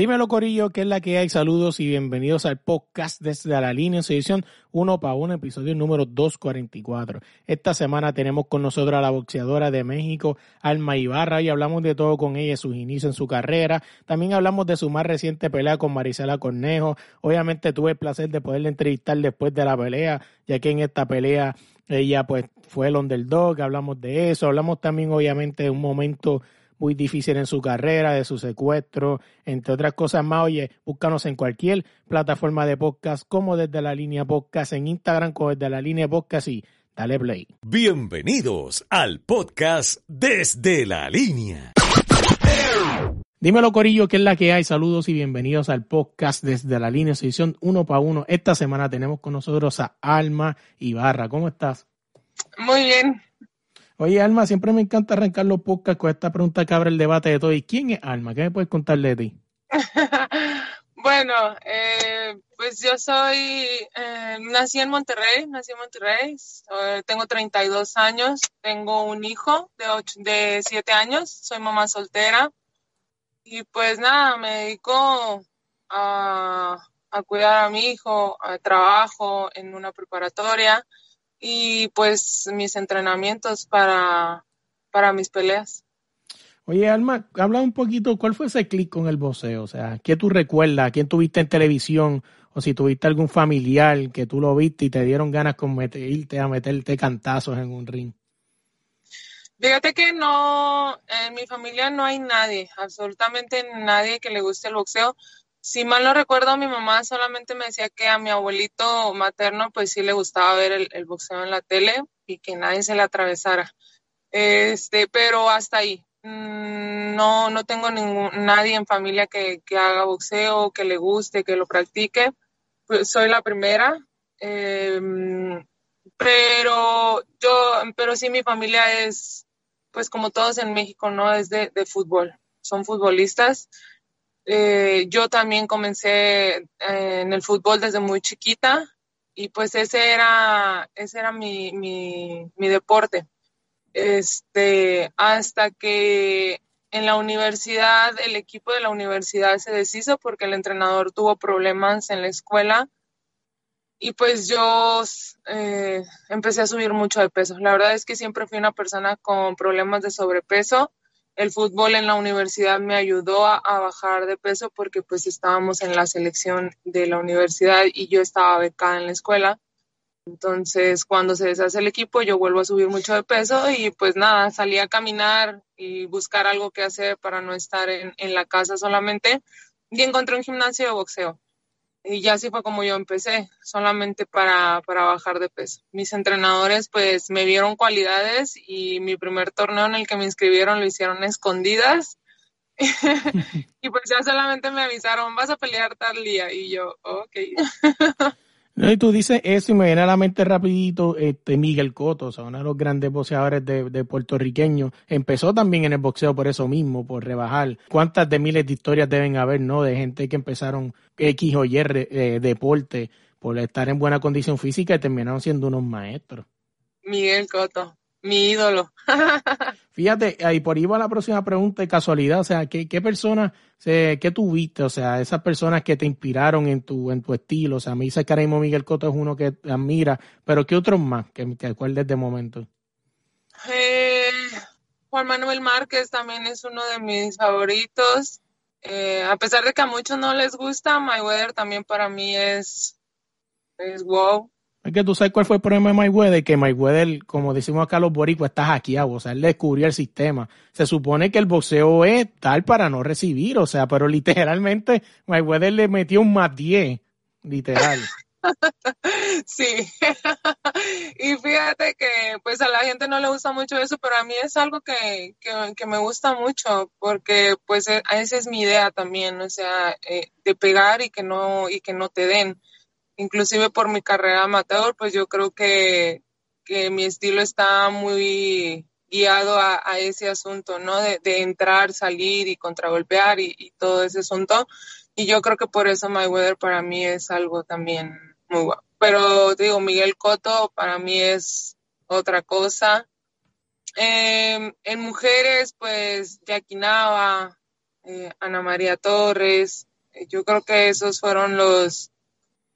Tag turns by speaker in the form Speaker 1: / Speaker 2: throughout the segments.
Speaker 1: Dímelo, Corillo, ¿qué es la que hay? Saludos y bienvenidos al podcast desde la línea en su edición 1 para 1, episodio número 244. Esta semana tenemos con nosotros a la boxeadora de México, Alma Ibarra, y hablamos de todo con ella, sus inicios en su carrera. También hablamos de su más reciente pelea con Marisela Cornejo. Obviamente tuve el placer de poderle entrevistar después de la pelea, ya que en esta pelea ella pues fue el underdog, hablamos de eso. Hablamos también obviamente de un momento muy difícil en su carrera, de su secuestro, entre otras cosas más. Oye, búscanos en cualquier plataforma de podcast, como desde la línea podcast, en Instagram, como desde la línea podcast y dale play.
Speaker 2: Bienvenidos al podcast desde la línea.
Speaker 1: Dímelo, Corillo, ¿qué es la que hay? Saludos y bienvenidos al podcast desde la línea edición uno para uno. Esta semana tenemos con nosotros a Alma Ibarra. ¿Cómo estás?
Speaker 3: Muy bien.
Speaker 1: Oye, Alma, siempre me encanta arrancar los podcasts con esta pregunta que abre el debate de todo. ¿Y quién es Alma? ¿Qué me puedes contar de ti?
Speaker 3: bueno, eh, pues yo soy, eh, nací en Monterrey, nací en Monterrey, eh, tengo 32 años, tengo un hijo de, de 7 años, soy mamá soltera y pues nada, me dedico a, a cuidar a mi hijo, a trabajo en una preparatoria y pues mis entrenamientos para, para mis peleas.
Speaker 1: Oye, Alma, habla un poquito, ¿cuál fue ese clic con el boxeo? O sea, ¿qué tú recuerdas? ¿Quién tuviste en televisión? O si tuviste algún familiar que tú lo viste y te dieron ganas con irte a meterte cantazos en un ring.
Speaker 3: Fíjate que no, en mi familia no hay nadie, absolutamente nadie que le guste el boxeo si mal no recuerdo, mi mamá solamente me decía que a mi abuelito materno pues sí le gustaba ver el, boxeo en la tele y que nadie se le atravesara. Este, pero hasta ahí. Mm, no, no tengo ningún, nadie en familia que, haga boxeo, que le guste, que lo practique. Pues soy la primera. Em, pero yo, pero sí mi familia es, pues como todos en México, ¿no? Es de, de fútbol. Son futbolistas. Eh, yo también comencé eh, en el fútbol desde muy chiquita y pues ese era, ese era mi, mi, deporte. Este, hasta que en la universidad, el equipo de la universidad se deshizo porque el entrenador tuvo problemas en la escuela y pues yo eh, empecé a subir mucho de peso. La verdad es que siempre fui una persona con problemas de sobrepeso el fútbol en la universidad me ayudó a, bajar de peso porque pues estábamos en la selección de la universidad y yo estaba becada en la escuela. Entonces, cuando se deshace el equipo, yo vuelvo a subir mucho de peso y pues nada, salí a caminar y buscar algo que hacer para no estar en, en la casa solamente y encontré un gimnasio de boxeo. Y ya así fue como yo empecé, solamente para, para bajar de peso. Mis entrenadores pues me vieron cualidades y mi primer torneo en el que me inscribieron lo hicieron escondidas. y pues ya solamente me avisaron, vas a pelear tal día. Y yo, ok.
Speaker 1: Y tú dices eso y me viene a la mente rapidito este Miguel Cotto, o sea, uno de los grandes boxeadores de, de puertorriqueños. Empezó también en el boxeo por eso mismo, por rebajar. ¿Cuántas de miles de historias deben haber, no? De gente que empezaron X o Y eh, deporte por estar en buena condición física y terminaron siendo unos maestros.
Speaker 3: Miguel Cotto mi ídolo.
Speaker 1: Fíjate, ahí por ahí va la próxima pregunta de casualidad, o sea, ¿qué, qué personas, qué tuviste? O sea, esas personas que te inspiraron en tu, en tu estilo, o sea, me dice que Miguel Coto es uno que admira, pero ¿qué otros más que te acuerdes de momento?
Speaker 3: Eh, Juan Manuel Márquez también es uno de mis favoritos. Eh, a pesar de que a muchos no les gusta, Mayweather también para mí es, es wow.
Speaker 1: Que tú sabes cuál fue el problema de Mayweather, que Mayweather, como decimos acá los boricuas, está hackeado, o sea, él descubrió el sistema. Se supone que el boxeo es tal para no recibir, o sea, pero literalmente Mayweather le metió un más 10, literal.
Speaker 3: Sí, y fíjate que pues a la gente no le gusta mucho eso, pero a mí es algo que, que, me gusta mucho porque pues e, esa es mi idea también, o sea, eh, de pegar y que no y que no te den inclusive por mi carrera amateur, pues yo creo que, mi estilo está muy guiado a, ese asunto, ¿no? De, entrar, salir y contragolpear y, y, todo ese asunto. Y yo creo que por eso Mayweather para mí es algo también muy bueno. Pero digo, Miguel Cotto para mí es otra cosa. Em, en mujeres, pues Jackie Nava, eh, Ana María Torres, Yo creo que esos fueron los,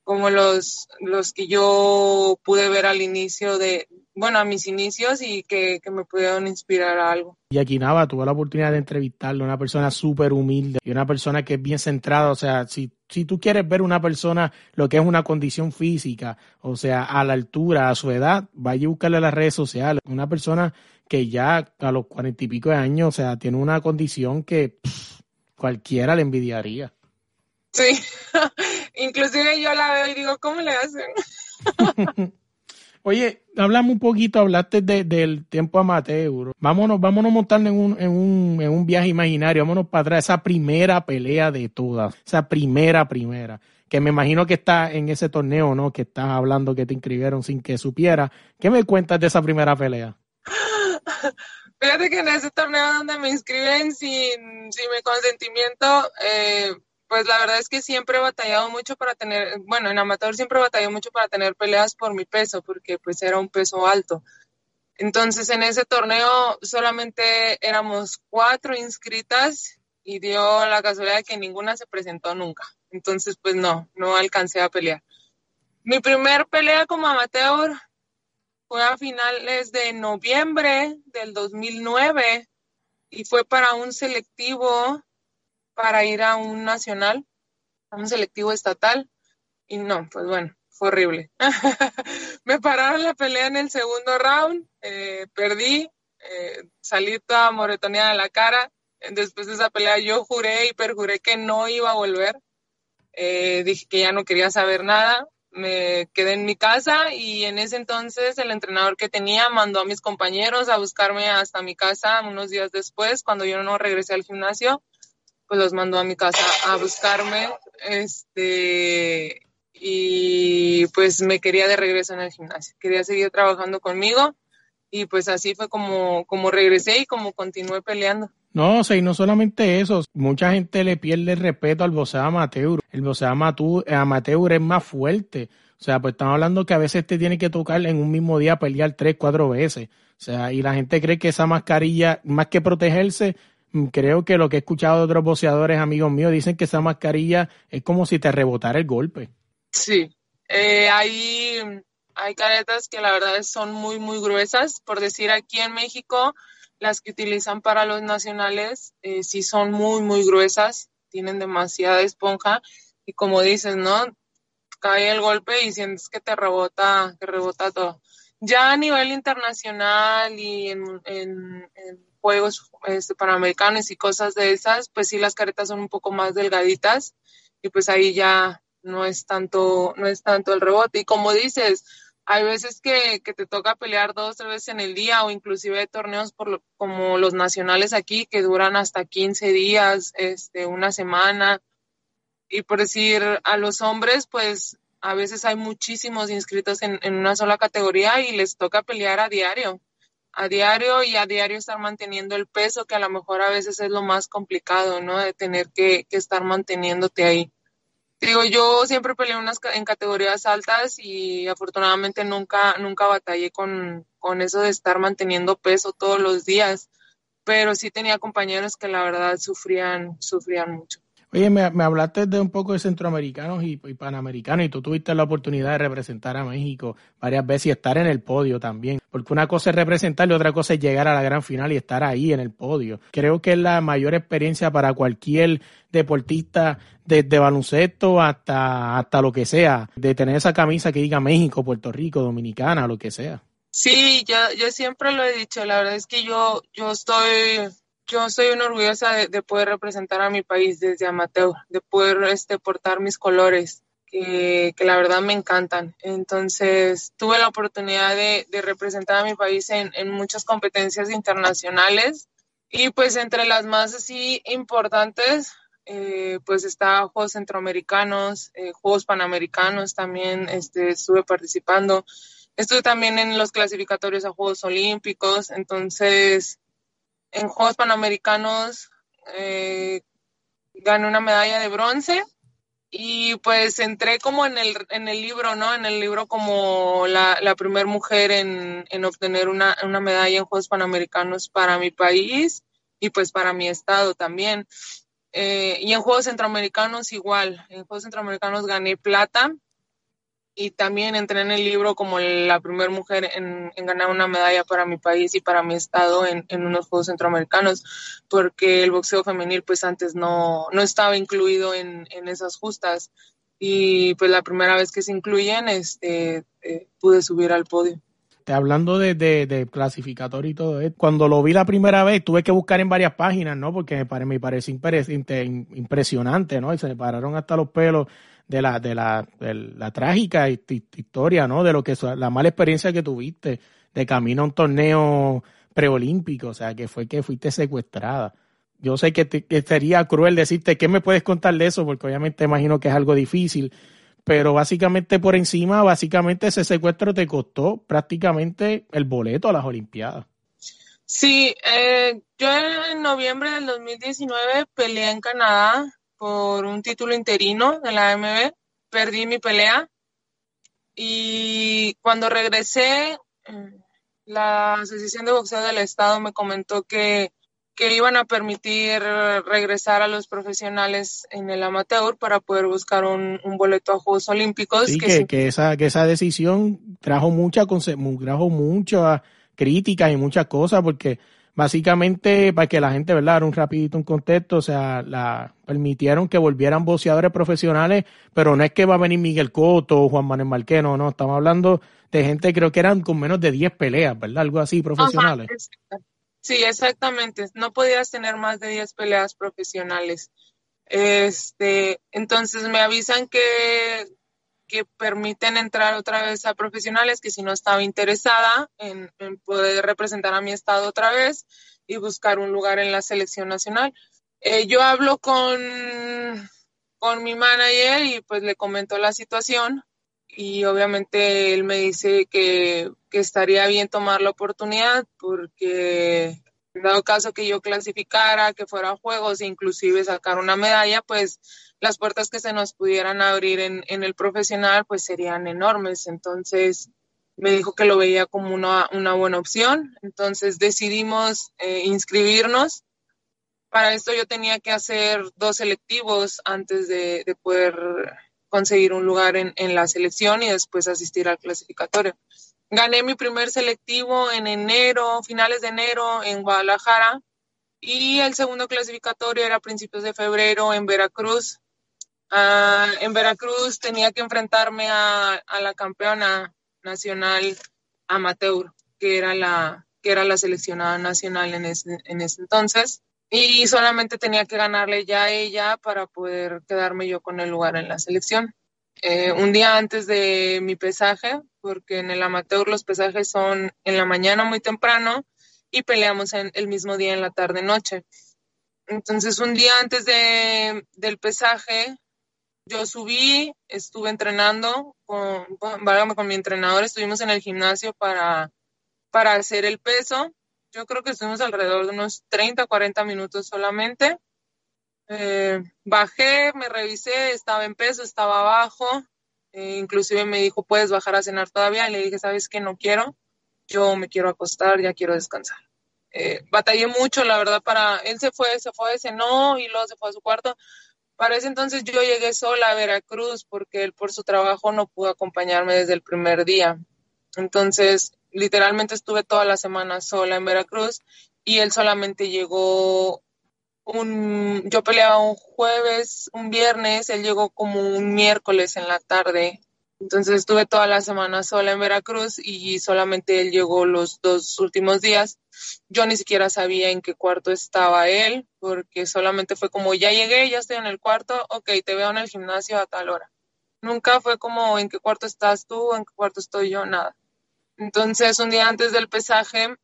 Speaker 3: como los, los que yo pude ver al inicio de, bueno, a mis inicios y que, me pudieron inspirar a algo.
Speaker 1: Y aquí Nava tuve la oportunidad de entrevistarlo, una persona súper humilde y una persona que es bien centrada, o sea, si, si tú quieres ver una persona lo que es una condición física, o sea, a la altura, a su edad, vaya a buscarle a las redes sociales, una persona que ya a los cuarenta y pico de años, o sea, tiene una condición que cualquiera le envidiaría.
Speaker 3: Sí, inclusive yo la veo y digo, ¿cómo le hacen?
Speaker 1: Oye, hablamos un poquito, hablaste del tiempo amateur. Vámonos, vámonos a montar en un, en, un, en un viaje imaginario, vámonos para atrás, esa primera pelea de todas, esa primera, primera, que me imagino que está en ese torneo, ¿no? Que estás hablando que te inscribieron sin que supiera. ¿Qué me cuentas de esa primera pelea?
Speaker 3: Fíjate que en ese torneo donde me inscriben sin, sin mi consentimiento, eh, pues la verdad es que siempre he batallado mucho para tener, bueno, en amateur siempre he batallado mucho para tener peleas por mi peso, porque pues era un peso alto. Entonces en ese torneo solamente éramos cuatro inscritas y dio la casualidad de que ninguna se presentó nunca. Entonces pues no, no alcancé a pelear. Mi primer pelea como amateur fue a finales de noviembre del 2009 y fue para un selectivo para ir a un nacional, a un selectivo estatal. Y no, pues bueno, fue horrible. me pararon la pelea en el segundo round, eh, perdí, eh, salí toda moretoneada de la cara. Después de esa pelea yo juré y perjuré que no iba a volver. Eh, dije que ya no quería saber nada. Me quedé en mi casa y en ese entonces el entrenador que tenía mandó a mis compañeros a buscarme hasta mi casa unos días después, cuando yo no regresé al gimnasio pues los mandó a mi casa a buscarme, este, y pues me quería de regreso en el gimnasio, quería seguir trabajando conmigo y pues así fue como, como regresé y como continué peleando.
Speaker 1: No, o y no solamente eso, mucha gente le pierde el respeto al boxeo amateur. El boxeo amateur es más fuerte. O sea, pues estamos hablando que a veces te tiene que tocar en un mismo día pelear tres, cuatro veces. O sea, y la gente cree que esa mascarilla, más que protegerse, creo que lo que he escuchado de otros boxeadores, amigos míos, dicen que esa mascarilla es como si te rebotara el golpe.
Speaker 3: Sí, eh, hay, hay caretas que la verdad son muy, muy gruesas. Por decir, aquí en México, las que utilizan para los nacionales eh, sí son muy, muy gruesas, tienen demasiada esponja y como dices, ¿no? Cae el golpe y sientes que te rebota, que rebota todo. Ya a nivel internacional y en juegos este, panamericanos y cosas de esas, pues sí las caretas son un poco más delgaditas y pues ahí ya no es tanto, no es tanto el rebote. Y como dices, hay veces que, te toca pelear dos, tres veces en el día o inclusive torneos por como los nacionales aquí que duran hasta 15 días, este, una semana. Y por decir, a los hombres, pues a veces hay muchísimos inscritos en, en una sola categoría y les toca pelear a diario a diario y a diario estar manteniendo el peso, que a lo mejor a veces es lo más complicado, ¿no? De tener que, estar manteniéndote ahí. Digo, yo siempre peleé en categorías altas y afortunadamente nunca, nunca batallé con, con eso de estar manteniendo peso todos los días, pero sí tenía compañeros que la verdad sufrían, sufrían mucho.
Speaker 1: Oye, me, hablaste de un poco de centroamericanos y, panamericanos y tú tuviste la oportunidad de representar a México varias veces y estar en el podio también. Porque una cosa es representar y otra cosa es llegar a la gran final y estar ahí en el podio. Creo que es la mayor experiencia para cualquier deportista desde baloncesto hasta, hasta lo que sea, de tener esa camisa que diga México, Puerto Rico, Dominicana, lo que sea.
Speaker 3: Sí, yo, yo siempre lo he dicho, la verdad es que yo, yo estoy yo soy una orgullosa de, poder representar a mi país desde amateur, de poder este, portar mis colores, que, la verdad me encantan. Entonces, tuve la oportunidad de, representar a mi país en, muchas competencias internacionales y pues entre las más así importantes, eh, pues está Juegos Centroamericanos, eh, Juegos Panamericanos también este, estuve participando. Estuve también en los clasificatorios a Juegos Olímpicos, entonces en Juegos Panamericanos eh, gané una medalla de bronce y pues entré como en el, en el libro, ¿no? En el libro como la, la primera mujer en, en obtener una, una, medalla en Juegos Panamericanos para mi país y pues para mi estado también. Eh, y en Juegos Centroamericanos igual, en Juegos Centroamericanos gané plata y también entré en el libro como la primera mujer en, ganar una medalla para mi país y para mi estado en, unos Juegos Centroamericanos, porque el boxeo femenil pues antes no, no estaba incluido en, esas justas y pues la primera vez que se incluyen este, eh, pude subir al podio
Speaker 1: hablando de, de, clasificatorio y todo, cuando lo vi la primera vez tuve que buscar en varias páginas, ¿no? Porque me, me parece impresionante, ¿no? Y se me pararon hasta los pelos de la, de la, de la trágica historia, ¿no? De lo que la mala experiencia que tuviste de camino a un torneo preolímpico, o sea, que fue que fuiste secuestrada. Yo sé que, que sería cruel decirte, ¿qué me puedes contar de eso? Porque obviamente imagino que es algo difícil, pero básicamente por encima, básicamente ese secuestro te costó prácticamente el boleto a las Olimpiadas.
Speaker 3: Sí, eh, yo en noviembre del 2019 peleé en Canadá por un título interino de la AMB, perdí mi pelea y cuando regresé, eh, la Asociación de Boxeo del Estado me comentó que que iban a permitir regresar a los profesionales en el amateur para poder buscar un, boleto a Juegos Olímpicos.
Speaker 1: Sí, que, que, esa, que esa decisión trajo mucha, trajo muchas críticas y muchas cosas porque básicamente para que la gente, ¿verdad? un rapidito un contexto, o sea, la permitieron que volvieran boxeadores profesionales, pero no es que va a venir Miguel Coto o Juan Manuel Marqueno, no, estamos hablando de gente creo que eran con menos de 10 peleas, ¿verdad? Algo así profesionales.
Speaker 3: Sí, exactamente. No podías tener más de 10 peleas profesionales. Este, entonces me avisan que, que permiten entrar otra vez a profesionales, que si no estaba interesada en, poder representar a mi estado otra vez y buscar un lugar en la selección nacional. Eh, yo hablo con, con mi manager y pues le comento la situación y obviamente él me dice que, estaría bien tomar la oportunidad porque en dado caso que yo clasificara, que fuera juegos inclusive sacar una medalla, pues las puertas que se nos pudieran abrir en, el profesional pues serían enormes. Entonces me dijo que lo veía como una, buena opción. Entonces decidimos eh, inscribirnos. Para esto yo tenía que hacer dos selectivos antes de poder conseguir un lugar en, la selección y después asistir al clasificatorio. Gané mi primer selectivo en enero, finales de enero en Guadalajara y el segundo clasificatorio era a principios de febrero en Veracruz. Ah, en Veracruz tenía que enfrentarme a, la campeona nacional amateur, que era la, que era la seleccionada nacional en en ese entonces y solamente tenía que ganarle ya a ella para poder quedarme yo con el lugar en la selección. Eh, un día antes de mi pesaje, porque en el amateur los pesajes son en la mañana muy temprano y peleamos en el mismo día en la tarde noche. Entonces un día antes de, del pesaje yo subí, estuve entrenando con, con, con mi entrenador, estuvimos en el gimnasio para, para hacer el peso yo creo que estuvimos alrededor de unos 30, 40 minutos solamente. Eh, bajé, me revisé, estaba en peso, estaba abajo. Eh, inclusive me dijo, ¿puedes bajar a cenar todavía? Y le dije, ¿sabes qué? No quiero. Yo me quiero acostar, ya quiero descansar. Eh, batallé mucho, la verdad, para... Él se fue, se fue, no y luego se fue a su cuarto. Para ese entonces yo llegué sola a Veracruz porque él por su trabajo no pudo acompañarme desde el primer día. Entonces, literalmente estuve toda la semana sola en Veracruz y él solamente llegó un, yo peleaba un jueves, un viernes, él llegó como un miércoles en la tarde. Entonces estuve toda la semana sola en Veracruz y solamente él llegó los dos últimos días. Yo ni siquiera sabía en qué cuarto estaba él, porque solamente fue como, ya llegué, ya estoy en el cuarto, ok, te veo en el gimnasio a tal hora. Nunca fue como, ¿en qué cuarto estás tú? ¿En qué cuarto estoy yo? Nada. Entonces, un día antes del pesaje,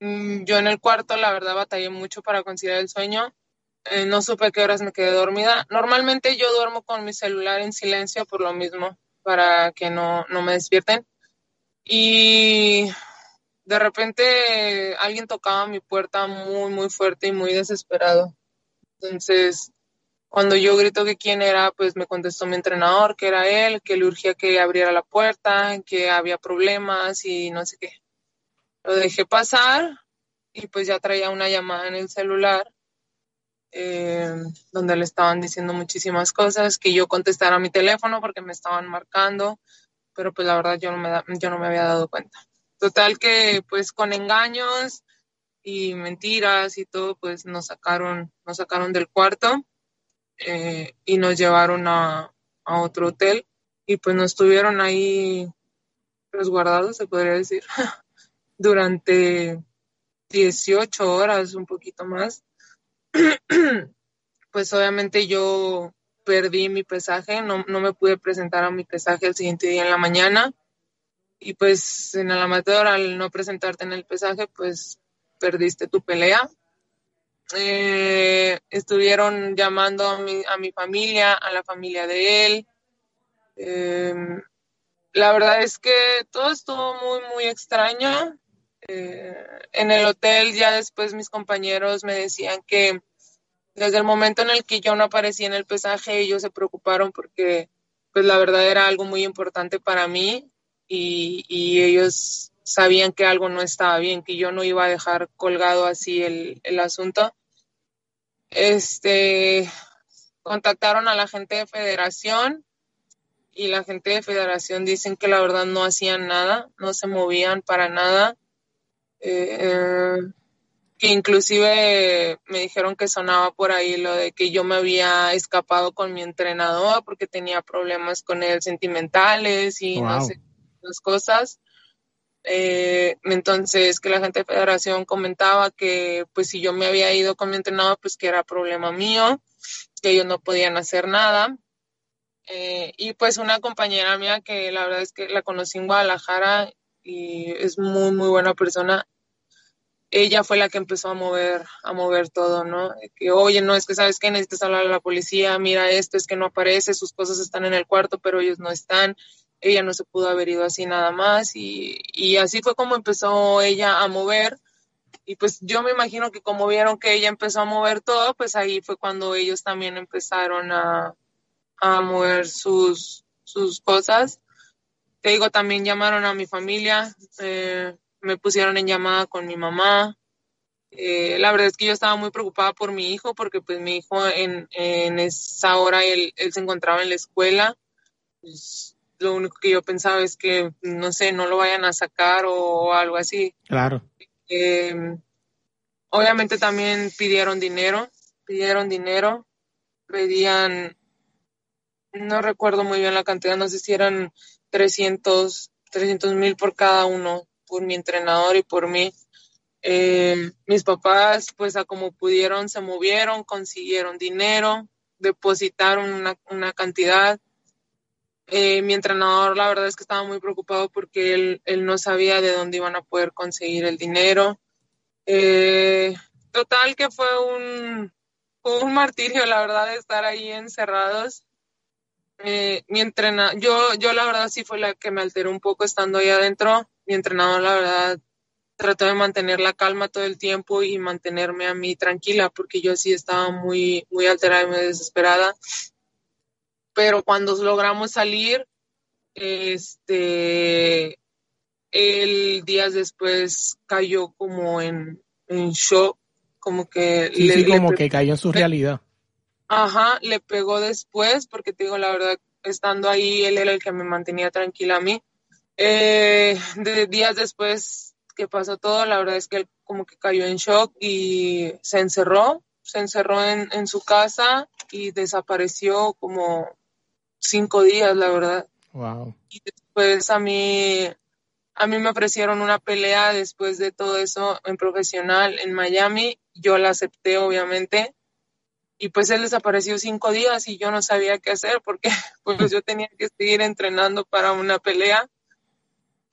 Speaker 3: mm, yo en el cuarto, la verdad, batallé mucho para conciliar el sueño. Eh, no supe qué horas me quedé dormida. Normalmente yo duermo con mi celular en silencio por lo mismo, para que no, no me despierten. Y de repente alguien tocaba mi puerta muy, muy fuerte y muy desesperado. Entonces, cuando yo grito que quién era, pues me contestó mi entrenador que era él, que le urgía que abriera la puerta, que había problemas y no sé qué. Lo dejé pasar y pues ya traía una llamada en el celular. Eh, donde le estaban diciendo muchísimas cosas, que yo contestara mi teléfono porque me estaban marcando, pero pues la verdad yo no me, yo no me había dado cuenta. Total que pues con engaños y mentiras y todo, pues nos sacaron, nos sacaron del cuarto eh, y nos llevaron a, a otro hotel y pues nos tuvieron ahí resguardados, se podría decir, durante 18 horas, un poquito más. pues obviamente yo perdí mi pesaje, no, no, me pude presentar a mi pesaje el siguiente día en la mañana. Y pues en el amateur, al no presentarte en el pesaje, pues perdiste tu pelea. Eh, estuvieron llamando a mi, a mi, familia, a la familia de él. Eh, la verdad es que todo estuvo muy, muy extraño. Eh, en el hotel ya después mis compañeros me decían que desde el momento en el que yo no aparecí en el pesaje, ellos se preocuparon porque pues la verdad era algo muy importante para mí y, y ellos sabían que algo no estaba bien, que yo no iba a dejar colgado así el, el asunto. Este, contactaron a la gente de federación y la gente de federación dicen que la verdad no hacían nada, no se movían para nada. Eh, que inclusive me dijeron que sonaba por ahí lo de que yo me había escapado con mi entrenador porque tenía problemas con él sentimentales y no sé las cosas. Eh, entonces que la gente de federación comentaba que pues si yo me había ido con mi entrenador pues que era problema mío, que ellos no podían hacer nada. Eh, y pues una compañera mía que la verdad es que la conocí en Guadalajara y es muy muy buena persona ella fue la que empezó a mover, a mover todo, ¿no? Que, oye, no, es que sabes que necesitas hablar a la policía, mira esto, es que no aparece, sus cosas están en el cuarto, pero ellos no están, ella no se pudo haber ido así nada más, y, y así fue como empezó ella a mover, y pues yo me imagino que como vieron que ella empezó a mover todo, pues ahí fue cuando ellos también empezaron a, a mover sus, sus cosas. Te digo, también llamaron a mi familia, eh, me pusieron en llamada con mi mamá. Eh, la verdad es que yo estaba muy preocupada por mi hijo porque pues mi hijo en, en esa hora él, él, se encontraba en la escuela. Pues, lo único que yo pensaba es que, no sé, no lo vayan a sacar o, algo así.
Speaker 1: Claro.
Speaker 3: Eh, obviamente también pidieron dinero, pidieron dinero, pedían, no recuerdo muy bien la cantidad, no sé si eran 300 mil por cada uno por mi entrenador y por mí. Eh, mis papás, pues a como pudieron, se movieron, consiguieron dinero, depositaron una, una cantidad. Eh, mi entrenador, la verdad es que estaba muy preocupado porque él, él no sabía de dónde iban a poder conseguir el dinero. Eh, total que fue un, un martirio, la verdad, estar ahí encerrados. Mi entrena yo, yo la verdad sí fue la que me alteró un poco estando ahí adentro mi entrenador, la verdad, trató de mantener la calma todo el tiempo y mantenerme a mí tranquila, porque yo sí estaba muy, muy alterada y muy desesperada. Pero cuando logramos salir, este, él días después cayó como en, en shock, como que...
Speaker 1: Sí, le, sí, como le, que cayó en su realidad.
Speaker 3: Ajá, le pegó después, porque te digo la verdad, estando ahí, él era el que me mantenía tranquila a mí eh, de días después que pasó todo, la verdad es que él como que cayó en shock y se encerró, se encerró en, en su casa y desapareció como cinco días, la verdad.
Speaker 1: Wow.
Speaker 3: Y después a mí, a mí me ofrecieron una pelea después de todo eso en profesional en Miami. Yo la acepté, obviamente. Y pues él desapareció cinco días y yo no sabía qué hacer porque pues yo tenía que seguir entrenando para una pelea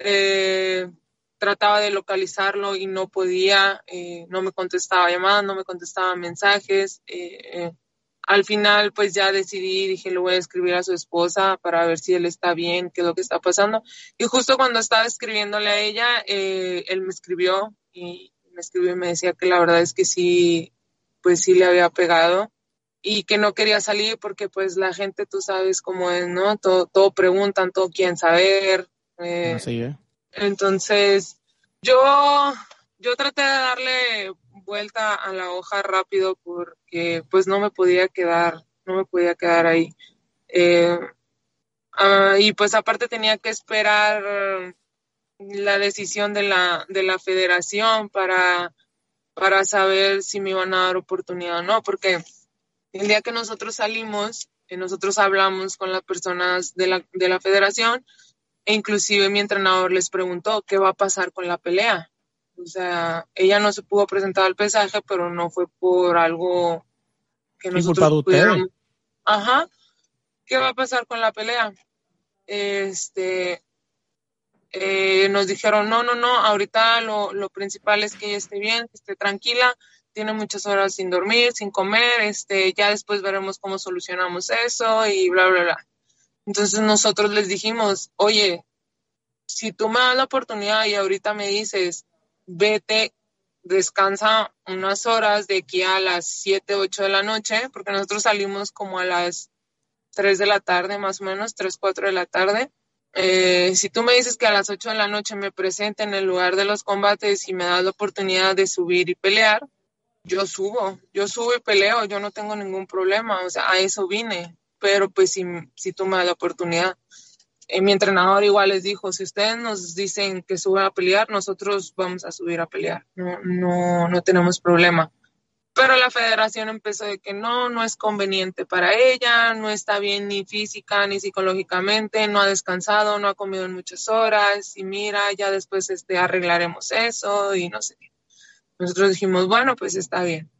Speaker 3: eh, trataba de localizarlo y no podía, eh, no me contestaba llamadas, no me contestaba mensajes. Eh, al final, pues ya decidí, dije, le voy a escribir a su esposa para ver si él está bien, qué es lo que está pasando. Y justo cuando estaba escribiéndole a ella, eh, él me escribió y me escribió y me decía que la verdad es que sí, pues sí le había pegado y que no quería salir porque pues la gente, tú sabes cómo es, ¿no? Todo, todo preguntan, todo quieren saber,
Speaker 1: eh, Así es.
Speaker 3: Entonces, yo, yo traté de darle vuelta a la hoja rápido porque pues no me podía quedar, no me podía quedar ahí. Eh, ah, y pues aparte tenía que esperar la decisión de la, de la federación para, para saber si me iban a dar oportunidad o no, porque el día que nosotros salimos, eh, nosotros hablamos con las personas de la, de la federación e inclusive mi entrenador les preguntó qué va a pasar con la pelea. O sea, ella no se pudo presentar al pesaje, pero no fue por algo que nosotros pudiéramos. Ajá. ¿Qué va a pasar con la pelea? Este, eh, nos dijeron, no, no, no, ahorita lo, lo, principal es que ella esté bien, que esté tranquila, tiene muchas horas sin dormir, sin comer, este, ya después veremos cómo solucionamos eso y bla, bla, bla. Entonces nosotros les dijimos, oye, si tú me das la oportunidad y ahorita me dices, vete, descansa unas horas de aquí a las 7, 8 de la noche, porque nosotros salimos como a las 3 de la tarde, más o menos, 3, 4 de la tarde. Eh, si tú me dices que a las 8 de la noche me presente en el lugar de los combates y me das la oportunidad de subir y pelear, yo subo, yo subo y peleo, yo no tengo ningún problema, o sea, a eso vine, pero pues si, si tú me la oportunidad. Eh, mi entrenador igual les dijo, si ustedes nos dicen que suba a pelear, nosotros vamos a subir a pelear, no, no, no tenemos problema. Pero la federación empezó de que no, no es conveniente para ella, no está bien ni física ni psicológicamente, no ha descansado, no ha comido en muchas horas y mira, ya después este, arreglaremos eso y no sé Nosotros dijimos, bueno, pues está bien.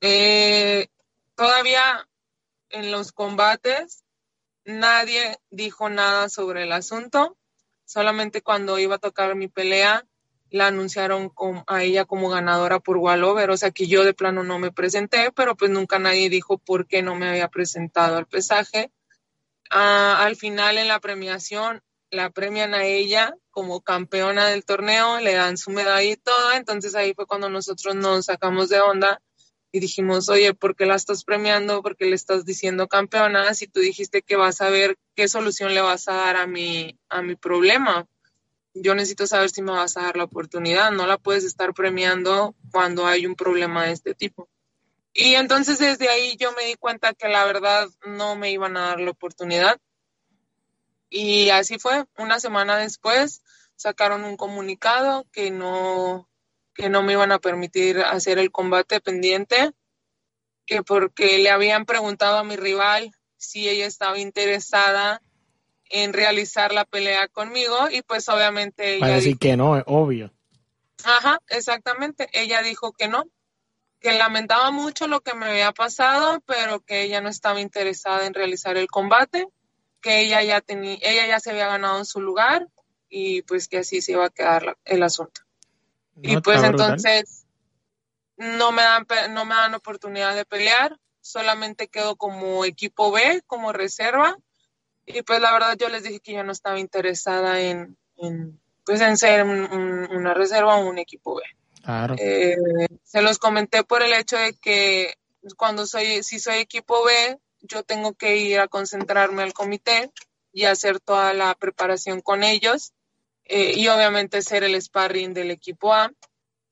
Speaker 3: Eh, todavía en los combates nadie dijo nada sobre el asunto, solamente cuando iba a tocar mi pelea la anunciaron a ella como ganadora por Wallover, o sea que yo de plano no me presenté, pero pues nunca nadie dijo por qué no me había presentado al pesaje. Ah, al final en la premiación la premian a ella como campeona del torneo, le dan su medalla y todo, entonces ahí fue cuando nosotros nos sacamos de onda y dijimos, oye, ¿por qué la estás premiando? ¿Por qué le estás diciendo campeona? Si tú dijiste que vas a ver qué solución le vas a dar a mi, a mi problema yo necesito saber si me vas a dar la oportunidad, no la puedes estar premiando cuando hay un problema de este tipo. Y entonces desde ahí yo me di cuenta que la verdad no me iban a dar la oportunidad. Y así fue, una semana después sacaron un comunicado que no, que no me iban a permitir hacer el combate pendiente, que porque le habían preguntado a mi rival si ella estaba interesada en realizar la pelea conmigo y pues obviamente ella...
Speaker 1: decir que no, es obvio.
Speaker 3: Ajá, exactamente. Ella dijo que no, que lamentaba mucho lo que me había pasado, pero que ella no estaba interesada en realizar el combate, que ella ya tenía, ella ya se había ganado en su lugar y pues que así se iba a quedar el asunto. Y pues entonces no me dan no me dan oportunidad de pelear, solamente quedo como equipo B, como reserva y pues la verdad yo les dije que yo no estaba interesada en, pues en ser una reserva o un equipo B.
Speaker 1: Claro.
Speaker 3: Eh, se los comenté por el hecho de que cuando soy, si soy equipo B, yo tengo que ir a concentrarme al comité y hacer toda la preparación con ellos eh, y obviamente ser el sparring del equipo A.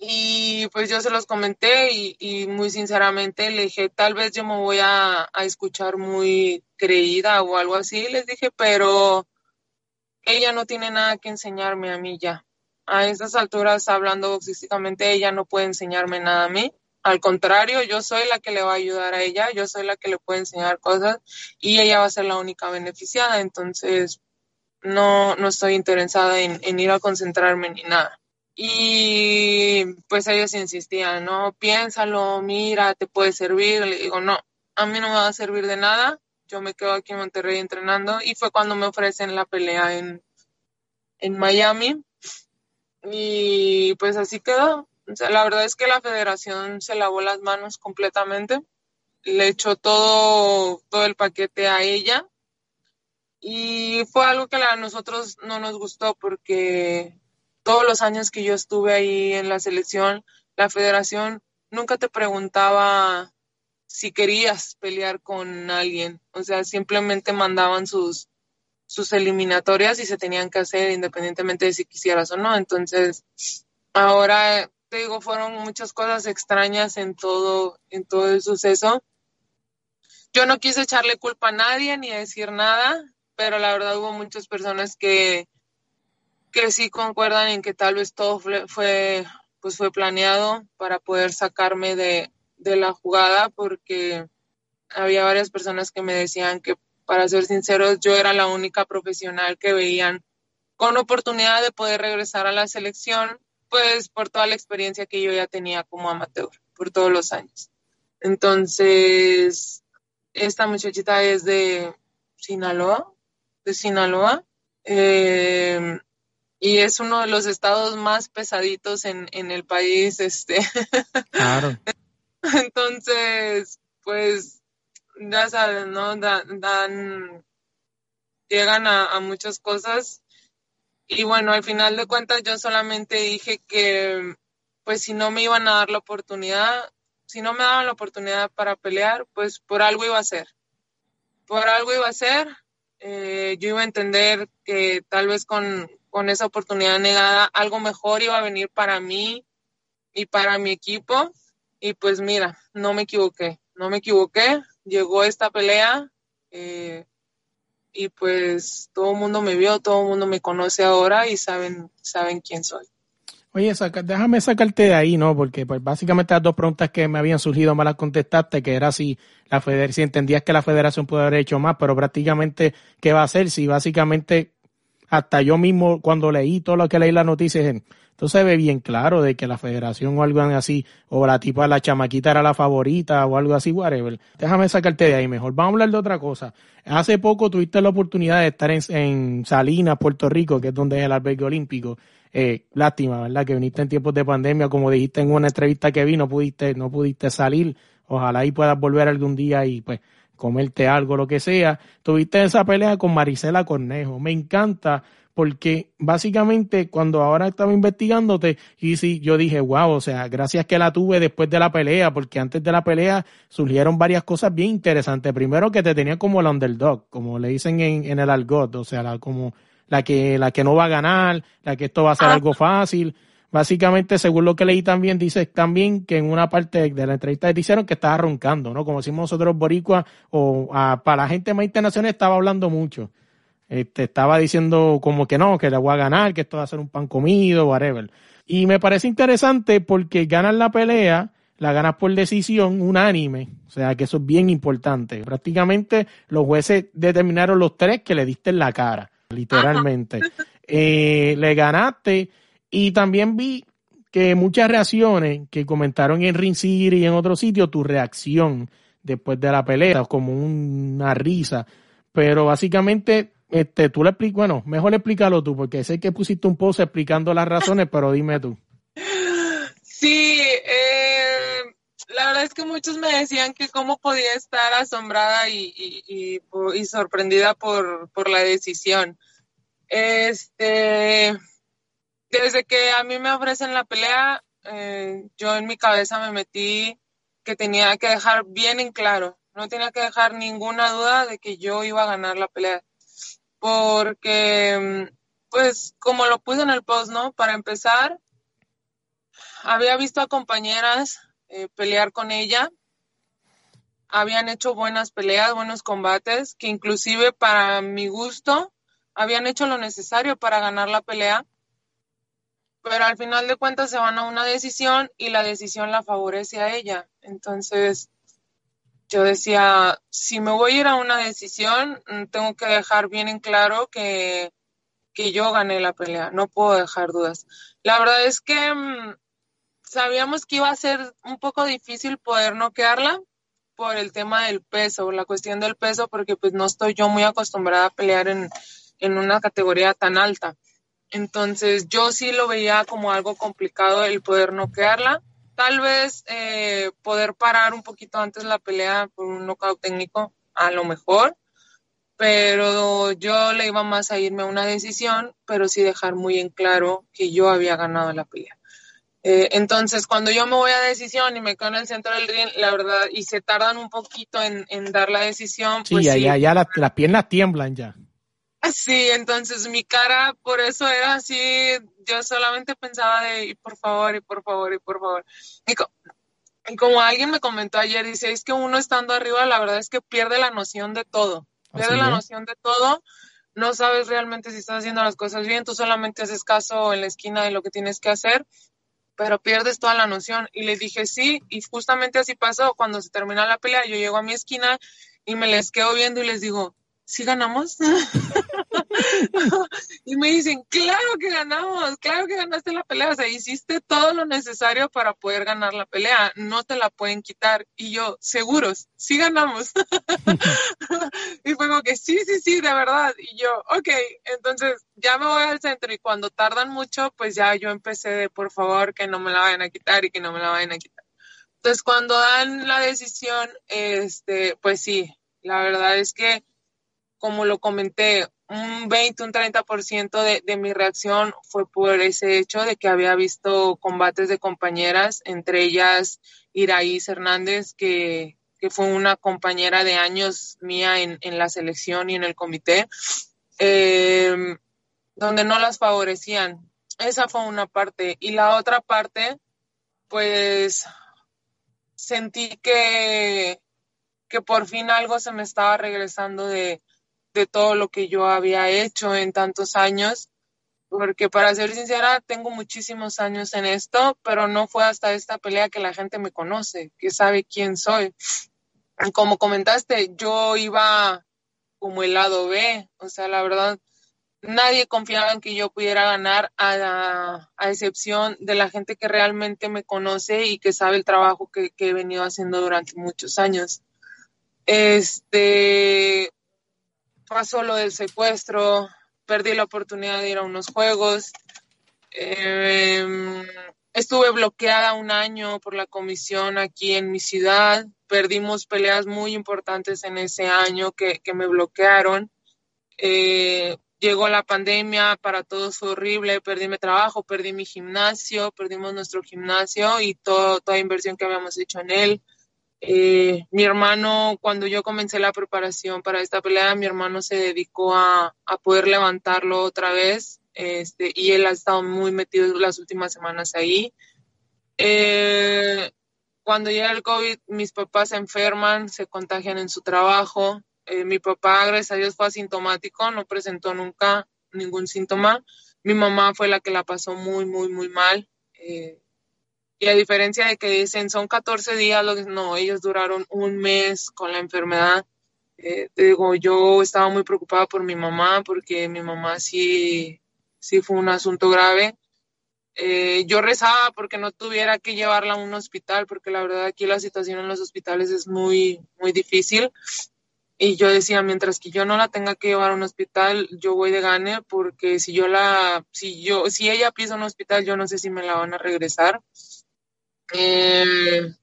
Speaker 3: Y pues yo se los comenté y, muy sinceramente le dije, tal vez yo me voy a, escuchar muy creída o algo así, les dije, pero ella no tiene nada que enseñarme a mí ya. A estas alturas, hablando boxísticamente, ella no puede enseñarme nada a mí. Al contrario, yo soy la que le va a ayudar a ella, yo soy la que le puede enseñar cosas y ella va a ser la única beneficiada. Entonces, no, no estoy interesada en ir a concentrarme ni nada. Y pues ellos insistían, no, piénsalo, mira, te puede servir. Le digo, no, a mí no me va a servir de nada. Yo me quedo aquí en Monterrey entrenando y fue cuando me ofrecen la pelea en, en Miami. Y pues así quedó. La verdad es que la federación se lavó las manos completamente. Le echó todo, todo el paquete a ella. Y fue algo que a nosotros no nos gustó porque todos los años que yo estuve ahí en la selección, la federación nunca te preguntaba si querías pelear con alguien, o sea, simplemente mandaban sus, sus eliminatorias y se tenían que hacer independientemente de si quisieras o no. Entonces, ahora te digo, fueron muchas cosas extrañas en todo, en todo el suceso. Yo no quise echarle culpa a nadie ni decir nada, pero la verdad hubo muchas personas que, que sí concuerdan en que tal vez todo fue, pues fue planeado para poder sacarme de, de la jugada, porque había varias personas que me decían que, para ser sinceros, yo era la única profesional que veían con oportunidad de poder regresar a la selección, pues por toda la experiencia que yo ya tenía como amateur, por todos los años. Entonces, esta muchachita es de Sinaloa, de Sinaloa, eh, y es uno de los estados más pesaditos en, en el país, este. Claro. Entonces, pues, ya saben, ¿no? Dan, llegan a muchas cosas y bueno, al final de cuentas yo solamente dije que pues si no me iban a dar la oportunidad, si no me daban la oportunidad para pelear, pues por algo iba a ser. Por algo iba a ser. Eh, yo iba a entender que tal vez con, con esa oportunidad negada algo mejor iba a venir para mí y para mi equipo. Y pues mira, no me equivoqué, no me equivoqué. Llegó esta pelea. Eh, y pues todo el mundo me vio, todo el mundo me conoce ahora y saben, saben quién soy.
Speaker 1: Oye, déjame sacarte de ahí, ¿no? Porque pues básicamente las dos preguntas que me habían surgido me las contestaste, que era si la federación, si entendías que la federación puede haber hecho más, pero prácticamente, ¿qué va a hacer? Si básicamente, hasta yo mismo cuando leí todo lo que leí las noticias, entonces se ve bien claro de que la federación o algo así, o la tipa, la chamaquita era la favorita o algo así, whatever. Déjame sacarte de ahí mejor. Vamos a hablar de otra cosa. Hace poco tuviste la oportunidad de estar en, Salinas, Puerto Rico, que es donde es el albergue olímpico. Eh, lástima, ¿verdad? Que viniste en tiempos de pandemia, como dijiste en una entrevista que vi, no pudiste, no pudiste salir. Ojalá y puedas volver algún día y pues comerte algo, lo que sea. Tuviste esa pelea con Marisela Cornejo. Me encanta porque básicamente cuando ahora estaba investigándote, y sí, yo dije, wow, o sea, gracias que la tuve después de la pelea, porque antes de la pelea surgieron varias cosas bien interesantes. Primero que te tenía como la underdog, como le dicen en, en el argot, o sea, la, como la que, la que no va a ganar, la que esto va a ser ah. algo fácil. Básicamente, según lo que leí también, dice también que en una parte de la entrevista te dijeron que estaba roncando, ¿no? Como decimos nosotros boricua, o para la gente más internacional estaba hablando mucho. Este, estaba diciendo como que no, que le voy a ganar, que esto va a ser un pan comido, whatever. Y me parece interesante porque ganas la pelea, la ganas por decisión unánime. O sea que eso es bien importante. Prácticamente los jueces determinaron los tres que le diste en la cara, literalmente. Eh, le ganaste y también vi que muchas reacciones que comentaron en Ring City y en otro sitio, tu reacción después de la pelea, como una risa. Pero básicamente este, tú le explicas, bueno, mejor explícalo tú, porque sé que pusiste un post explicando las razones, pero dime tú.
Speaker 3: Sí, eh, la verdad es que muchos me decían que cómo podía estar asombrada y, y, y, sorprendida por, por, la decisión. Este, desde que a mí me ofrecen la pelea, eh, yo en mi cabeza me metí que tenía que dejar bien en claro, no tenía que dejar ninguna duda de que yo iba a ganar la pelea porque, pues, como lo puse en el post, ¿no? Para empezar, había visto a compañeras eh, pelear con ella, habían hecho buenas peleas, buenos combates, que inclusive para mi gusto habían hecho lo necesario para ganar la pelea, pero al final de cuentas se van a una decisión y la decisión la favorece a ella. Entonces, yo decía, si me voy a ir a una decisión, mm, tengo que dejar bien en claro que, yo gané la pelea, no puedo dejar dudas. La verdad es que mm, sabíamos que iba a ser un poco difícil poder noquearla por el tema del peso, la cuestión del peso, porque pues no estoy yo muy acostumbrada a pelear en, en una categoría tan alta. Entonces yo sí lo veía como algo complicado el poder noquearla tal vez eh, poder parar un poquito antes la pelea por un knockout técnico, a lo mejor, pero yo le iba más a irme a una decisión, pero sí dejar muy en claro que yo había ganado la pelea. Eh, entonces, cuando yo me voy a decisión y me quedo en el centro del ring, la verdad, y se tardan un poquito en, dar la decisión.
Speaker 1: Sí, pues ya, ya, las, piernas tiemblan ya.
Speaker 3: Sí, entonces mi cara por eso era así, yo solamente pensaba de, y por favor, y por favor, y por favor. Y, y como alguien me comentó ayer, dice, es que uno estando arriba, la verdad es que pierde la noción de todo, pierde la noción de todo, no sabes realmente si estás haciendo las cosas bien, tú solamente haces caso en la esquina de lo que tienes que hacer, pero pierdes toda la noción. Y le dije, sí, y justamente así pasó, cuando se termina la pelea, yo llego a mi esquina y me les quedo viendo y les digo, ¿sí ganamos? y me dicen, claro que ganamos, claro que ganaste la pelea, o sea, hiciste todo lo necesario para poder ganar la pelea, no te la pueden quitar. Y yo, seguros, sí ganamos. y fue que, sí, sí, sí, de verdad. Y yo, ok, entonces ya me voy al centro y cuando tardan mucho, pues ya yo empecé de, por favor, que no me la vayan a quitar y que no me la vayan a quitar. Entonces, cuando dan la decisión, este, pues sí, la verdad es que como lo comenté, un 20, un 30% de, de mi reacción fue por ese hecho de que había visto combates de compañeras, entre ellas Iraíz Hernández, que, fue una compañera de años mía en, la selección y en el comité, eh, donde no las favorecían. Esa fue una parte. Y la otra parte, pues sentí que, que por fin algo se me estaba regresando de, de todo lo que yo había hecho en tantos años, porque para ser sincera, tengo muchísimos años en esto, pero no fue hasta esta pelea que la gente me conoce, que sabe quién soy. Como comentaste, yo iba como el lado B, o sea, la verdad, nadie confiaba en que yo pudiera ganar a, excepción de la gente que realmente me conoce y que sabe el trabajo que, que he venido haciendo durante muchos años. Este, pasó lo del secuestro, perdí la oportunidad de ir a unos juegos, eh, estuve bloqueada un año por la comisión aquí en mi ciudad, perdimos peleas muy importantes en ese año que, que me bloquearon. Eh, llegó la pandemia, para todos fue horrible, perdí mi trabajo, perdí mi gimnasio, perdimos nuestro gimnasio y todo, toda inversión que habíamos hecho en él. Eh, mi hermano, cuando yo comencé la preparación para esta pelea, mi hermano se dedicó a, a poder levantarlo otra vez este, y él ha estado muy metido las últimas semanas ahí. Eh, cuando llega el COVID, mis papás se enferman, se contagian en su trabajo. Eh, mi papá, gracias a Dios, fue asintomático, no presentó nunca ningún síntoma. Mi mamá fue la que la pasó muy, muy, muy mal. Eh, y a diferencia de que dicen son 14 días, no, ellos duraron un mes con la enfermedad. Eh, te digo, yo estaba muy preocupada por mi mamá porque mi mamá sí, sí fue un asunto grave. Eh, yo rezaba porque no tuviera que llevarla a un hospital, porque la verdad aquí la situación en los hospitales es muy, muy difícil. Y yo decía, mientras que yo no la tenga que llevar a un hospital, yo voy de gane, porque si yo la, si yo, si ella pisa un hospital, yo no sé si me la van a regresar. Eh,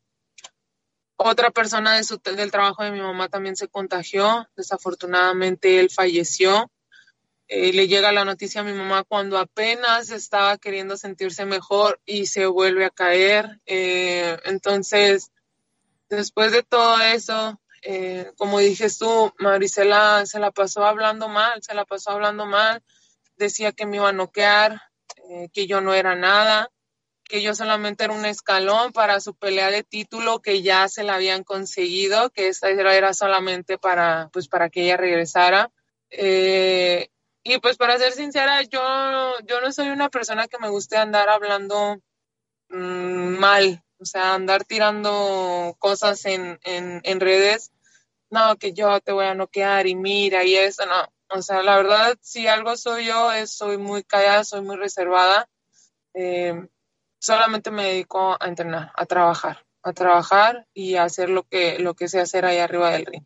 Speaker 3: otra persona del trabajo de mi mamá también se contagió. Desafortunadamente él falleció. Eh, le llega la noticia a mi mamá cuando apenas estaba queriendo sentirse mejor y se vuelve a caer. Eh, entonces, después de todo eso, eh, como dijes tú, Marisela se la pasó hablando mal, se la pasó hablando mal. Decía que me iba a noquear, eh, que yo no era nada que yo solamente era un escalón para su pelea de título que ya se la habían conseguido, que esta era solamente para, pues, para que ella regresara. Eh, y pues para ser sincera, yo, yo no soy una persona que me guste andar hablando mmm, mal, o sea, andar tirando cosas en, en, en redes. No, que yo te voy a noquear y mira y eso, no. O sea, la verdad, si algo soy yo, es soy muy callada, soy muy reservada. Eh, solamente me dedico a entrenar, a trabajar, a trabajar y a hacer lo que, lo que sé hacer ahí arriba del ring.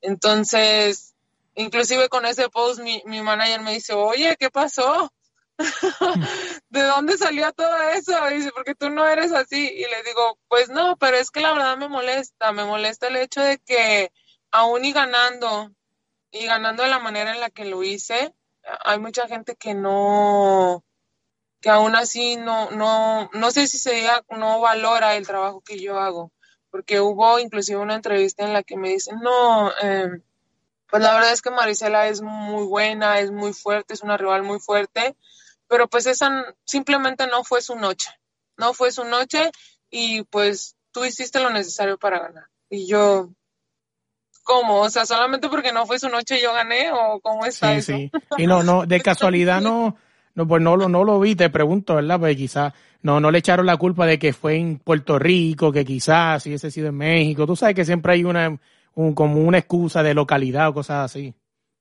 Speaker 3: Entonces, inclusive con ese post, mi, mi manager me dice, oye, ¿qué pasó? ¿De dónde salió todo eso? Dice, porque tú no eres así. Y le digo, pues no, pero es que la verdad me molesta, me molesta el hecho de que aún y ganando, y ganando de la manera en la que lo hice, hay mucha gente que no, que aún así no, no, no sé si se diga, no valora el trabajo que yo hago, porque hubo inclusive una entrevista en la que me dicen, no, eh, pues la verdad es que Marisela es muy buena, es muy fuerte, es una rival muy fuerte, pero pues esa simplemente no fue su noche, no fue su noche y pues tú hiciste lo necesario para ganar. Y yo, ¿cómo? O sea, solamente porque no fue su noche yo gané o cómo está
Speaker 1: sí, Sí, y no, no, de casualidad no, no, pues no lo, no lo vi, te pregunto, ¿verdad? Pues quizás no, no le echaron la culpa de que fue en Puerto Rico, que quizás hubiese sido en México. Tú sabes que siempre hay una, un, como una excusa de localidad o cosas así.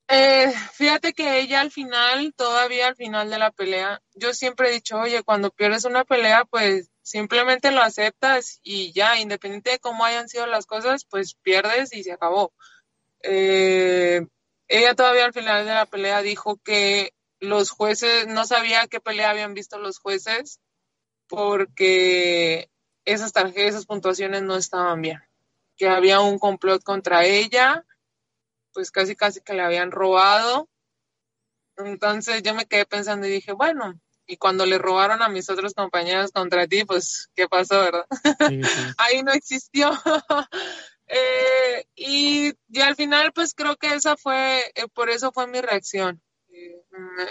Speaker 3: Eh, fíjate que ella al final, todavía al final de la pelea, yo siempre he dicho, oye, cuando pierdes una pelea, pues simplemente lo aceptas y ya, independiente de cómo hayan sido las cosas, pues pierdes y se acabó. Eh, ella todavía al final de la pelea dijo que los jueces, no sabía qué pelea habían visto los jueces porque esas tarjetas, esas puntuaciones no estaban bien, que había un complot contra ella, pues casi casi que le habían robado. Entonces yo me quedé pensando y dije, bueno, y cuando le robaron a mis otros compañeros contra ti, pues, ¿qué pasó, verdad? Ahí no existió. eh, y, y, al final, pues creo que esa fue, eh, por eso fue mi reacción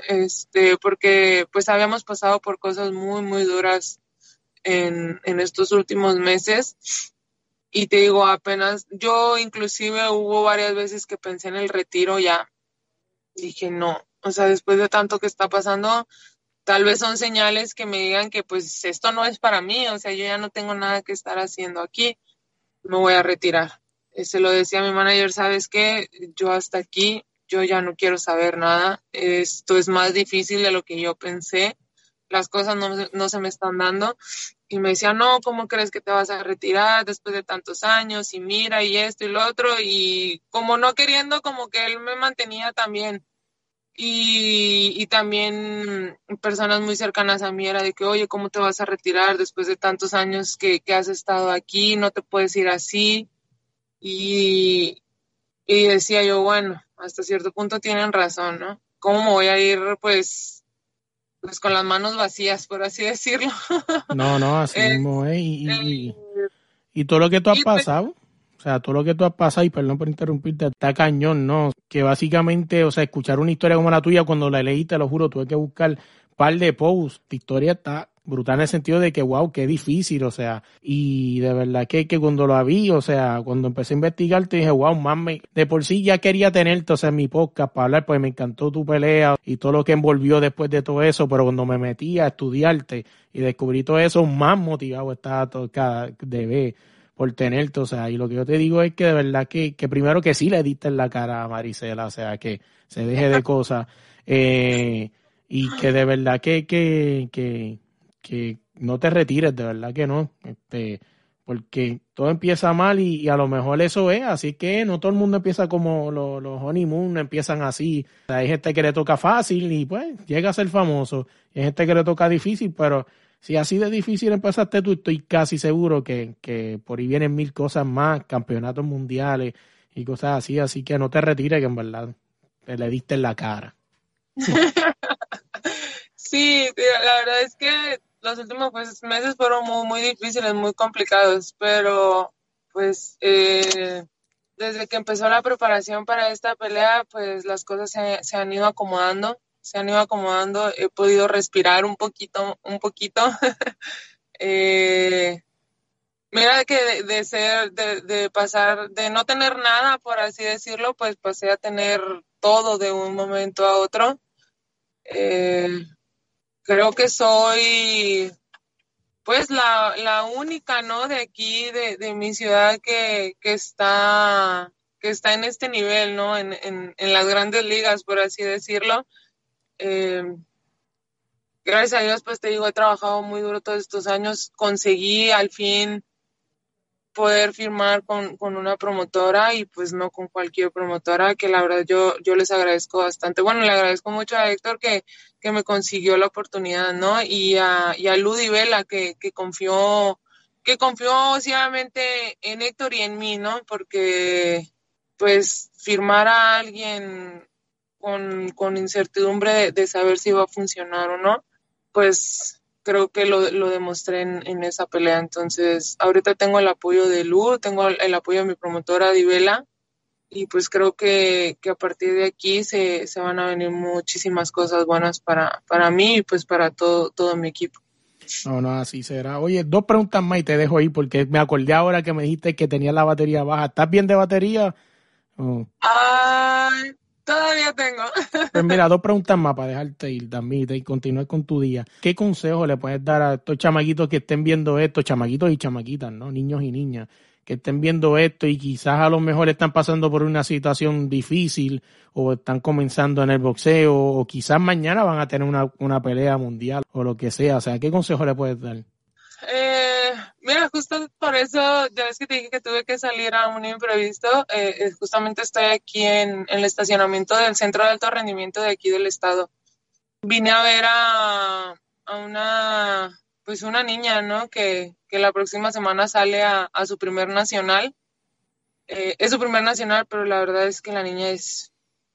Speaker 3: este, porque pues habíamos pasado por cosas muy, muy duras en, en estos últimos meses. Y te digo, apenas, yo inclusive hubo varias veces que pensé en el retiro ya. Dije, no, o sea, después de tanto que está pasando, tal vez son señales que me digan que pues esto no es para mí, o sea, yo ya no tengo nada que estar haciendo aquí, me voy a retirar. Se lo decía a mi manager, ¿sabes qué? Yo hasta aquí yo ya no quiero saber nada, esto es más difícil de lo que yo pensé, las cosas no, se me están dando. Y me decía, no, ¿cómo crees que te vas a retirar después de tantos años? Y mira, y esto y lo otro. Y como no queriendo, como que él me mantenía también. Y, y, también personas muy cercanas a mí era de que, oye, ¿cómo te vas a retirar después de tantos años que, que has estado aquí? No te puedes ir así. Y, y decía yo, bueno, hasta cierto punto tienen razón, ¿no? ¿Cómo me voy a ir, pues, pues con las manos vacías, por así decirlo?
Speaker 1: No, no, así mismo es. Y, y, todo lo que tú has pues pasado, o sea, todo lo que tú has pasado, y perdón por interrumpirte, está cañón, ¿no? Que básicamente, o sea, escuchar una historia como la tuya, cuando la leí, te lo juro, tuve que buscar par de posts. Tu historia está brutal en el sentido de que, wow, qué difícil, o sea, y de verdad que, que cuando lo vi, o sea, cuando empecé a investigar, te dije, wow, mami, de por sí ya quería tenerte, o sea, en mi podcast para hablar, pues me encantó tu pelea y todo lo que envolvió después de todo eso, pero cuando me metí a estudiarte y descubrí todo eso, más motivado estaba todo, cada, de ver por tenerte, o sea, y lo que yo te digo es que de verdad que, que primero que sí le diste en la cara a Marisela, o sea, que se deje de cosas, eh, y que de verdad que, que, que, que no te retires, de verdad que no, este, porque todo empieza mal y, a lo mejor eso es, así que no todo el mundo empieza como los, los honeymoon empiezan así, hay gente que le toca fácil y pues llega a ser famoso, y hay gente que le toca difícil, pero si así de difícil empezaste tú, estoy casi seguro que, que por ahí vienen mil cosas más, campeonatos mundiales y cosas así, así que no te retires, que en verdad te le diste en la cara.
Speaker 3: Sí, la verdad es que los últimos pues, meses fueron muy, muy difíciles, muy complicados, pero pues eh, desde que empezó la preparación para esta pelea, pues las cosas se, han ido acomodando, se han ido acomodando, he podido respirar un poquito, un poquito. eh, mira que de, ser, de, de, pasar, de no tener nada, por así decirlo, pues pasé a tener todo de un momento a otro. Eh, creo que soy pues la, la única, ¿no? De aquí, de, de mi ciudad que, que, está que está en este nivel, ¿no? En, en, las grandes ligas, por así decirlo. Eh, gracias a Dios, pues te digo, he trabajado muy duro todos estos años. Conseguí al fin poder firmar con, con, una promotora y pues no con cualquier promotora, que la verdad yo, yo les agradezco bastante. Bueno, le agradezco mucho a Héctor que, que me consiguió la oportunidad, ¿no? Y a, y a Ludi Vela que, que confió, que confió ciegamente en Héctor y en mí, ¿no? Porque pues firmar a alguien con, con incertidumbre de, de saber si va a funcionar o no, pues creo que lo, lo demostré en, en, esa pelea. Entonces, ahorita tengo el apoyo de Lu, tengo el, apoyo de mi promotora Divela y pues creo que, que a partir de aquí se, se, van a venir muchísimas cosas buenas para, para mí y pues para todo, todo mi equipo.
Speaker 1: No, no, así será. Oye, dos preguntas más y te dejo ahí porque me acordé ahora que me dijiste que tenía la batería baja. ¿Estás bien de batería?
Speaker 3: Ay, todavía tengo.
Speaker 1: Pues mira, dos preguntas más para dejarte ir, también y continuar con tu día. ¿Qué consejo le puedes dar a estos chamaquitos que estén viendo esto, chamaquitos y chamaquitas, ¿no? Niños y niñas, que estén viendo esto y quizás a lo mejor están pasando por una situación difícil o están comenzando en el boxeo o quizás mañana van a tener una, una pelea mundial o lo que sea. O sea, ¿qué consejo le puedes dar?
Speaker 3: Eh, mira, justo por eso, ya ves que te dije que tuve que salir a un imprevisto, eh, eh justamente estoy aquí en, en, el estacionamiento del Centro de Alto Rendimiento de aquí del estado. Vine a ver a, a una pues una niña, ¿no? Que, que la próxima semana sale a, a su primer nacional. Eh, es su primer nacional, pero la verdad es que la niña es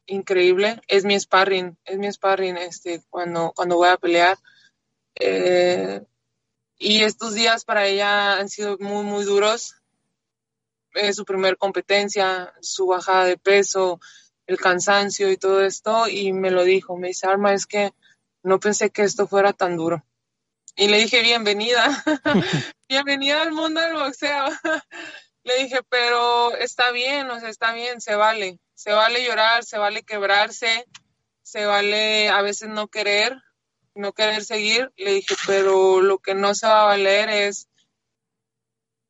Speaker 3: increíble. Es mi sparring, es mi sparring este, cuando, cuando voy a pelear. Eh, y estos días para ella han sido muy, muy duros. Es su primer competencia, su bajada de peso, el cansancio y todo esto. Y me lo dijo, me dice, Arma, es que no pensé que esto fuera tan duro. Y le dije, bienvenida, bienvenida al mundo del boxeo. le dije, pero está bien, o sea, está bien, se vale. Se vale llorar, se vale quebrarse, se vale a veces no querer, no querer seguir. Le dije, pero lo que no se va a valer es,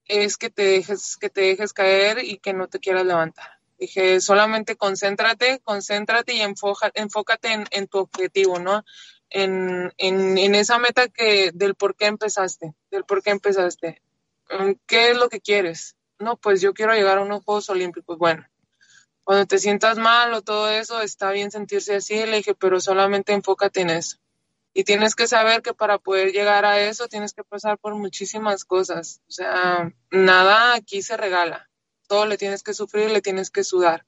Speaker 3: es que te dejes, que te dejes caer y que no te quieras levantar. Dije, solamente concéntrate, concéntrate y enfócate en, en tu objetivo, ¿no? En, en, en, esa meta que del por qué empezaste, del por qué empezaste. ¿Qué es lo que quieres? No, pues yo quiero llegar a unos Juegos Olímpicos. Bueno, cuando te sientas mal o todo eso, está bien sentirse así. Le dije, pero solamente enfócate en eso. Y tienes que saber que para poder llegar a eso tienes que pasar por muchísimas cosas. O sea, nada aquí se regala. Todo le tienes que sufrir, le tienes que sudar.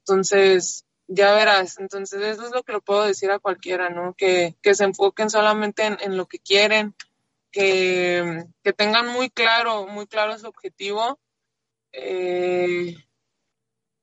Speaker 3: Entonces, ya verás. Entonces, eso es lo que le puedo decir a cualquiera, ¿no? Que, que se enfoquen solamente en, en lo que quieren, que, que, tengan muy claro, muy claro su objetivo. Eh,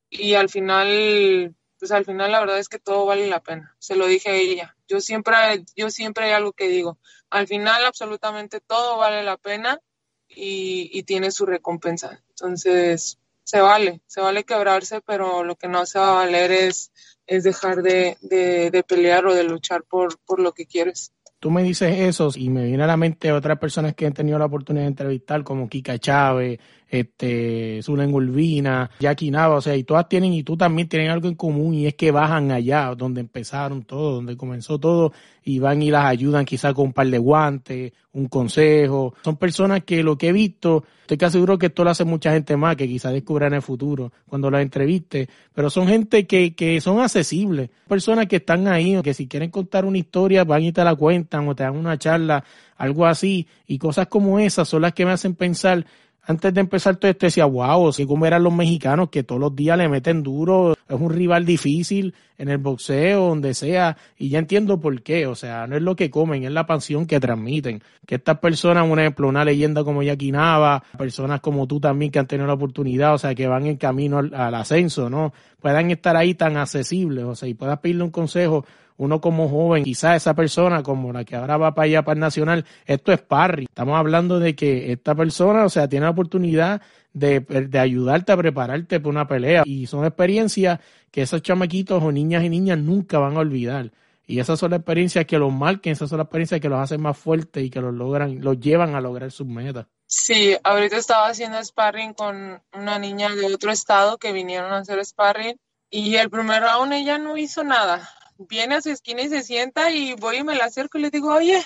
Speaker 3: y al final, pues al final la verdad es que todo vale la pena. Se lo dije a ella. Yo siempre, yo siempre hay algo que digo. Al final absolutamente todo vale la pena y, y tiene su recompensa. Entonces, se vale, se vale quebrarse, pero lo que no se va a valer es, es dejar de, de, de pelear o de luchar por, por lo que quieres.
Speaker 1: Tú me dices eso y me viene a la mente otras personas que han tenido la oportunidad de entrevistar, como Kika Chávez, este, Zulen Urbina, Jackie Nava, o sea, y todas tienen, y tú también tienen algo en común, y es que bajan allá, donde empezaron todo, donde comenzó todo, y van y las ayudan quizás con un par de guantes, un consejo. Son personas que lo que he visto, estoy casi seguro que esto lo hace mucha gente más, que quizás descubran en el futuro, cuando las entreviste, pero son gente que, que son accesibles, personas que están ahí, que si quieren contar una historia, van y te la cuentan, o te dan una charla, algo así, y cosas como esas son las que me hacen pensar antes de empezar todo esto decía, wow, si como eran los mexicanos que todos los días le meten duro, es un rival difícil en el boxeo, donde sea, y ya entiendo por qué, o sea, no es lo que comen, es la pasión que transmiten. Que estas personas, un ejemplo, una leyenda como Jackie Nava, personas como tú también que han tenido la oportunidad, o sea, que van en camino al, al ascenso, ¿no? Puedan estar ahí tan accesibles, o sea, y puedas pedirle un consejo uno como joven, quizás esa persona como la que ahora va para allá para el nacional, esto es parry. Estamos hablando de que esta persona, o sea, tiene la oportunidad de, de ayudarte a prepararte para una pelea. Y son experiencias que esos chamaquitos o niñas y niñas nunca van a olvidar. Y esas son las experiencias que los marquen, esas son las experiencias que los hacen más fuertes y que los logran, los llevan a lograr sus metas.
Speaker 3: Sí, ahorita estaba haciendo sparring con una niña de otro estado que vinieron a hacer sparring y el primer round ella no hizo nada viene a su esquina y se sienta y voy y me la acerco y le digo, oye,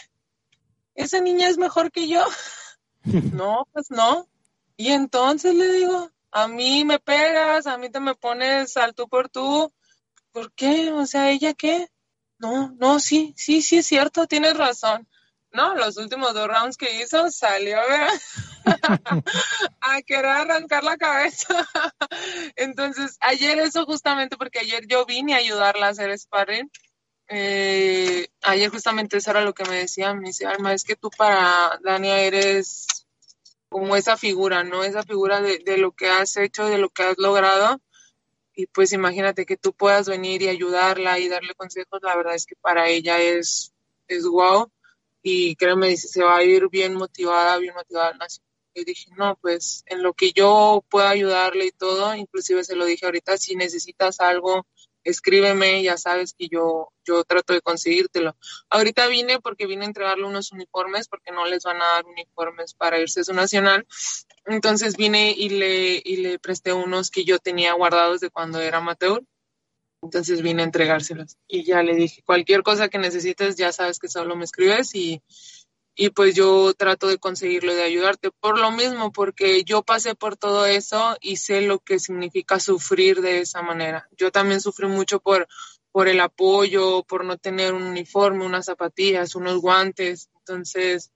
Speaker 3: esa niña es mejor que yo. no, pues no. Y entonces le digo, a mí me pegas, a mí te me pones al tú por tú. ¿Por qué? O sea, ¿ella qué? No, no, sí, sí, sí es cierto, tienes razón. No, los últimos dos rounds que hizo salió a querer arrancar la cabeza. Entonces, ayer eso justamente porque ayer yo vine a ayudarla a hacer sparring. Eh, ayer justamente eso era lo que me decía, me dice, Alma, es que tú para Dania eres como esa figura, ¿no? Esa figura de, de lo que has hecho, de lo que has logrado. y pues imagínate que tú puedas venir y ayudarla y darle consejos, la verdad es que para ella es, es wow y créeme, dice, se va a ir bien motivada, bien motivada al Y dije, no, pues en lo que yo pueda ayudarle y todo, inclusive se lo dije ahorita, si necesitas algo, escríbeme, ya sabes que yo, yo trato de conseguírtelo. Ahorita vine porque vine a entregarle unos uniformes porque no les van a dar uniformes para irse a su nacional. Entonces vine y le, y le presté unos que yo tenía guardados de cuando era amateur. Entonces vine a entregárselos y ya le dije, cualquier cosa que necesites, ya sabes que solo me escribes y, y pues yo trato de conseguirlo de ayudarte por lo mismo, porque yo pasé por todo eso y sé lo que significa sufrir de esa manera. Yo también sufrí mucho por, por el apoyo, por no tener un uniforme, unas zapatillas, unos guantes. Entonces,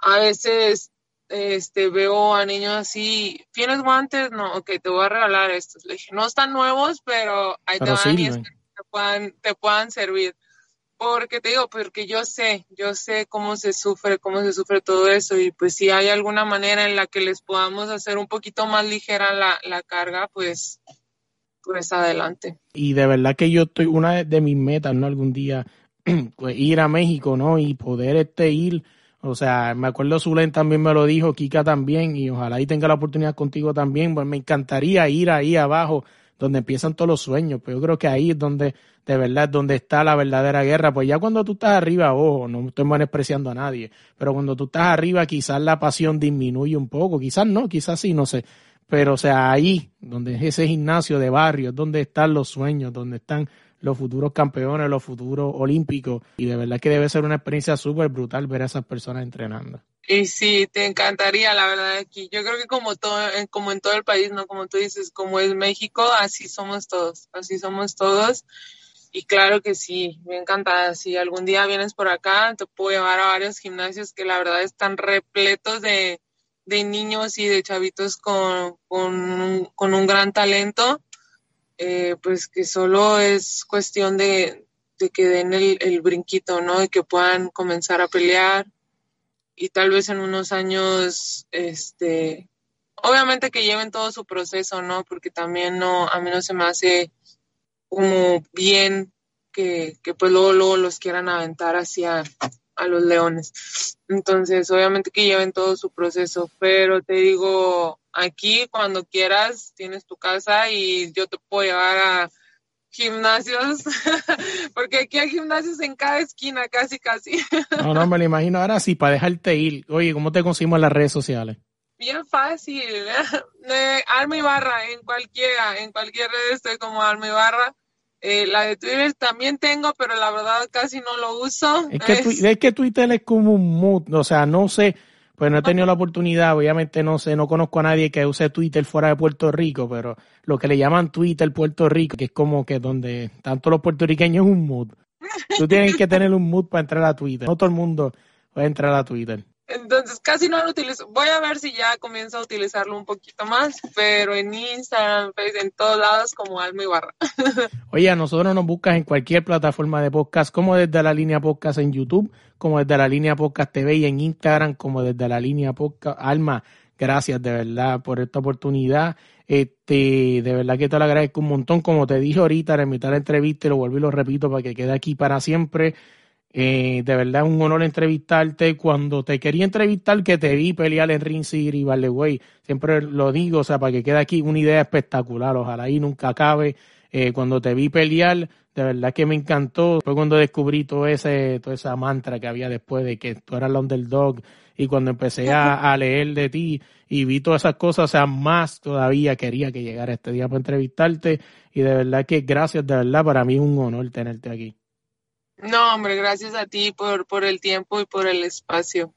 Speaker 3: a veces este, veo a niños así, ¿tienes guantes? No, ok, te voy a regalar estos. Le dije, no están nuevos, pero hay te van y te puedan, te puedan servir. Porque te digo, porque yo sé, yo sé cómo se sufre, cómo se sufre todo eso y pues si hay alguna manera en la que les podamos hacer un poquito más ligera la, la carga, pues, pues adelante.
Speaker 1: Y de verdad que yo estoy, una de mis metas, ¿no? Algún día, pues, ir a México, ¿no? Y poder este ir, o sea, me acuerdo Zulen también me lo dijo, Kika también, y ojalá ahí tenga la oportunidad contigo también, pues me encantaría ir ahí abajo donde empiezan todos los sueños, pues yo creo que ahí es donde de verdad donde está la verdadera guerra, pues ya cuando tú estás arriba, ojo, no estoy menospreciando a nadie, pero cuando tú estás arriba quizás la pasión disminuye un poco, quizás no, quizás sí, no sé, pero o sea, ahí, donde es ese gimnasio de barrio, es donde están los sueños, donde están los futuros campeones, los futuros olímpicos, y de verdad que debe ser una experiencia súper brutal ver a esas personas entrenando.
Speaker 3: Y sí, te encantaría, la verdad, aquí. Yo creo que como todo, como en todo el país, ¿no? Como tú dices, como es México, así somos todos, así somos todos. Y claro que sí, me encanta. Si algún día vienes por acá, te puedo llevar a varios gimnasios que la verdad están repletos de, de niños y de chavitos con, con, con un gran talento. Eh, pues que solo es cuestión de, de que den el, brinquito, ¿no? Y que puedan comenzar a pelear y tal vez en unos años, este, obviamente que lleven todo su proceso, ¿no? Porque también no, a mí no se me hace como bien que, que pues luego, luego los quieran aventar hacia a los leones. Entonces, obviamente que lleven todo su proceso, pero te digo, aquí cuando quieras tienes tu casa y yo te puedo llevar a gimnasios, porque aquí hay gimnasios en cada esquina, casi, casi.
Speaker 1: no, no, me lo imagino ahora sí, para dejarte ir. Oye, ¿cómo te conseguimos las redes sociales?
Speaker 3: Bien fácil, eh, Alma Ibarra, en cualquiera, en cualquier red estoy como Alma Ibarra. Eh, la de Twitter también tengo, pero la verdad casi no lo uso.
Speaker 1: Es que, es que Twitter es como un mood, o sea, no sé, pues no he tenido la oportunidad, obviamente no sé, no conozco a nadie que use Twitter fuera de Puerto Rico, pero lo que le llaman Twitter Puerto Rico, que es como que donde tanto los puertorriqueños es un mood. Tú tienes que tener un mood para entrar a Twitter. No todo el mundo puede entrar a Twitter.
Speaker 3: Entonces casi no lo utilizo. Voy a ver si ya comienzo a utilizarlo un poquito más, pero en Instagram, en todos lados como Alma Ibarra.
Speaker 1: Oye, a nosotros nos buscas en cualquier plataforma de podcast, como desde la línea podcast en YouTube, como desde la línea podcast TV y en Instagram, como desde la línea podcast. Alma, gracias de verdad por esta oportunidad. Este, de verdad que te lo agradezco un montón. Como te dije ahorita en mitad la entrevista, y lo vuelvo y lo repito para que quede aquí para siempre. Eh, de verdad es un honor entrevistarte. Cuando te quería entrevistar, que te vi pelear en Ring City, vale, güey. Siempre lo digo, o sea, para que quede aquí una idea espectacular. Ojalá ahí nunca acabe. Eh, cuando te vi pelear, de verdad que me encantó. Fue cuando descubrí todo ese, toda esa mantra que había después de que tú eras el underdog. Y cuando empecé a, a leer de ti y vi todas esas cosas, o sea, más todavía quería que llegara este día para entrevistarte. Y de verdad que gracias, de verdad, para mí es un honor tenerte aquí.
Speaker 3: No, hombre, gracias a ti por, por el tiempo y por el espacio.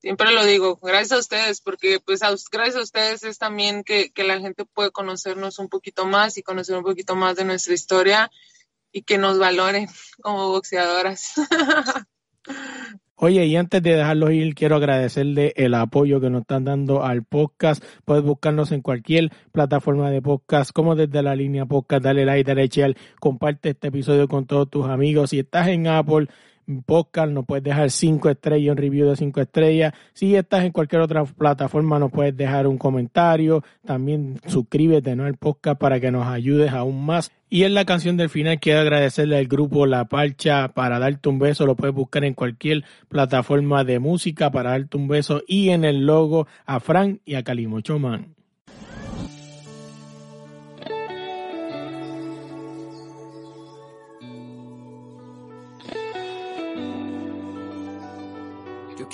Speaker 3: Siempre lo digo, gracias a ustedes, porque pues gracias a ustedes es también que, que la gente puede conocernos un poquito más y conocer un poquito más de nuestra historia y que nos valoren como boxeadoras.
Speaker 1: Oye, y antes de dejarlos ir, quiero agradecerle el apoyo que nos están dando al podcast. Puedes buscarnos en cualquier plataforma de podcast, como desde la línea podcast, dale like, dale share, comparte este episodio con todos tus amigos. Si estás en Apple, podcast, nos puedes dejar cinco estrellas, un review de cinco estrellas. Si estás en cualquier otra plataforma, nos puedes dejar un comentario. También suscríbete ¿no? al podcast para que nos ayudes aún más. Y en la canción del final quiero agradecerle al grupo La Parcha para darte un beso. Lo puedes buscar en cualquier plataforma de música para darte un beso. Y en el logo a Frank y a Calimocho Man.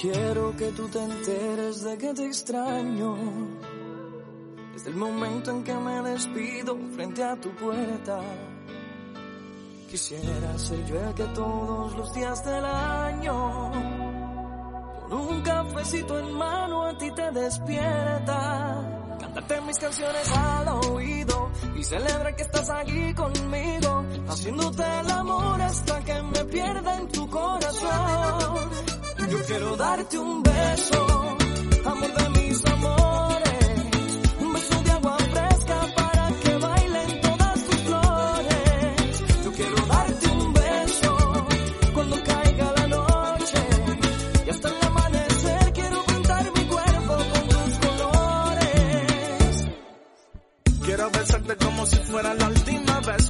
Speaker 4: Quiero que tú te enteres de que te extraño. Desde el momento en que me despido frente a tu puerta. Quisiera ser yo el que todos los días del año, con un cafecito en mano, a ti te despierta. Cantarte mis canciones al oído y celebra que estás aquí conmigo, haciéndote el amor hasta que me pierda en tu corazón. Yo quiero darte un beso, amor de mis amores, un beso de agua fresca para que bailen todas tus flores. Yo quiero darte un beso cuando caiga la noche y hasta el amanecer quiero pintar mi cuerpo con tus colores.
Speaker 5: Quiero besarte como si fuera la última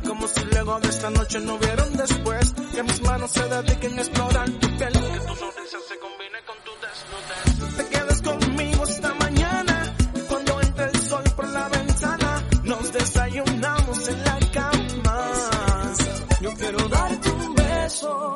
Speaker 5: como si luego de esta noche no hubiera un después, que mis manos se dediquen a explorar tu piel, que tu sonrisa se combine con tu desnudez. Te quedes conmigo esta mañana, y cuando entre el sol por la ventana, nos desayunamos en la cama.
Speaker 4: Yo quiero darte un beso,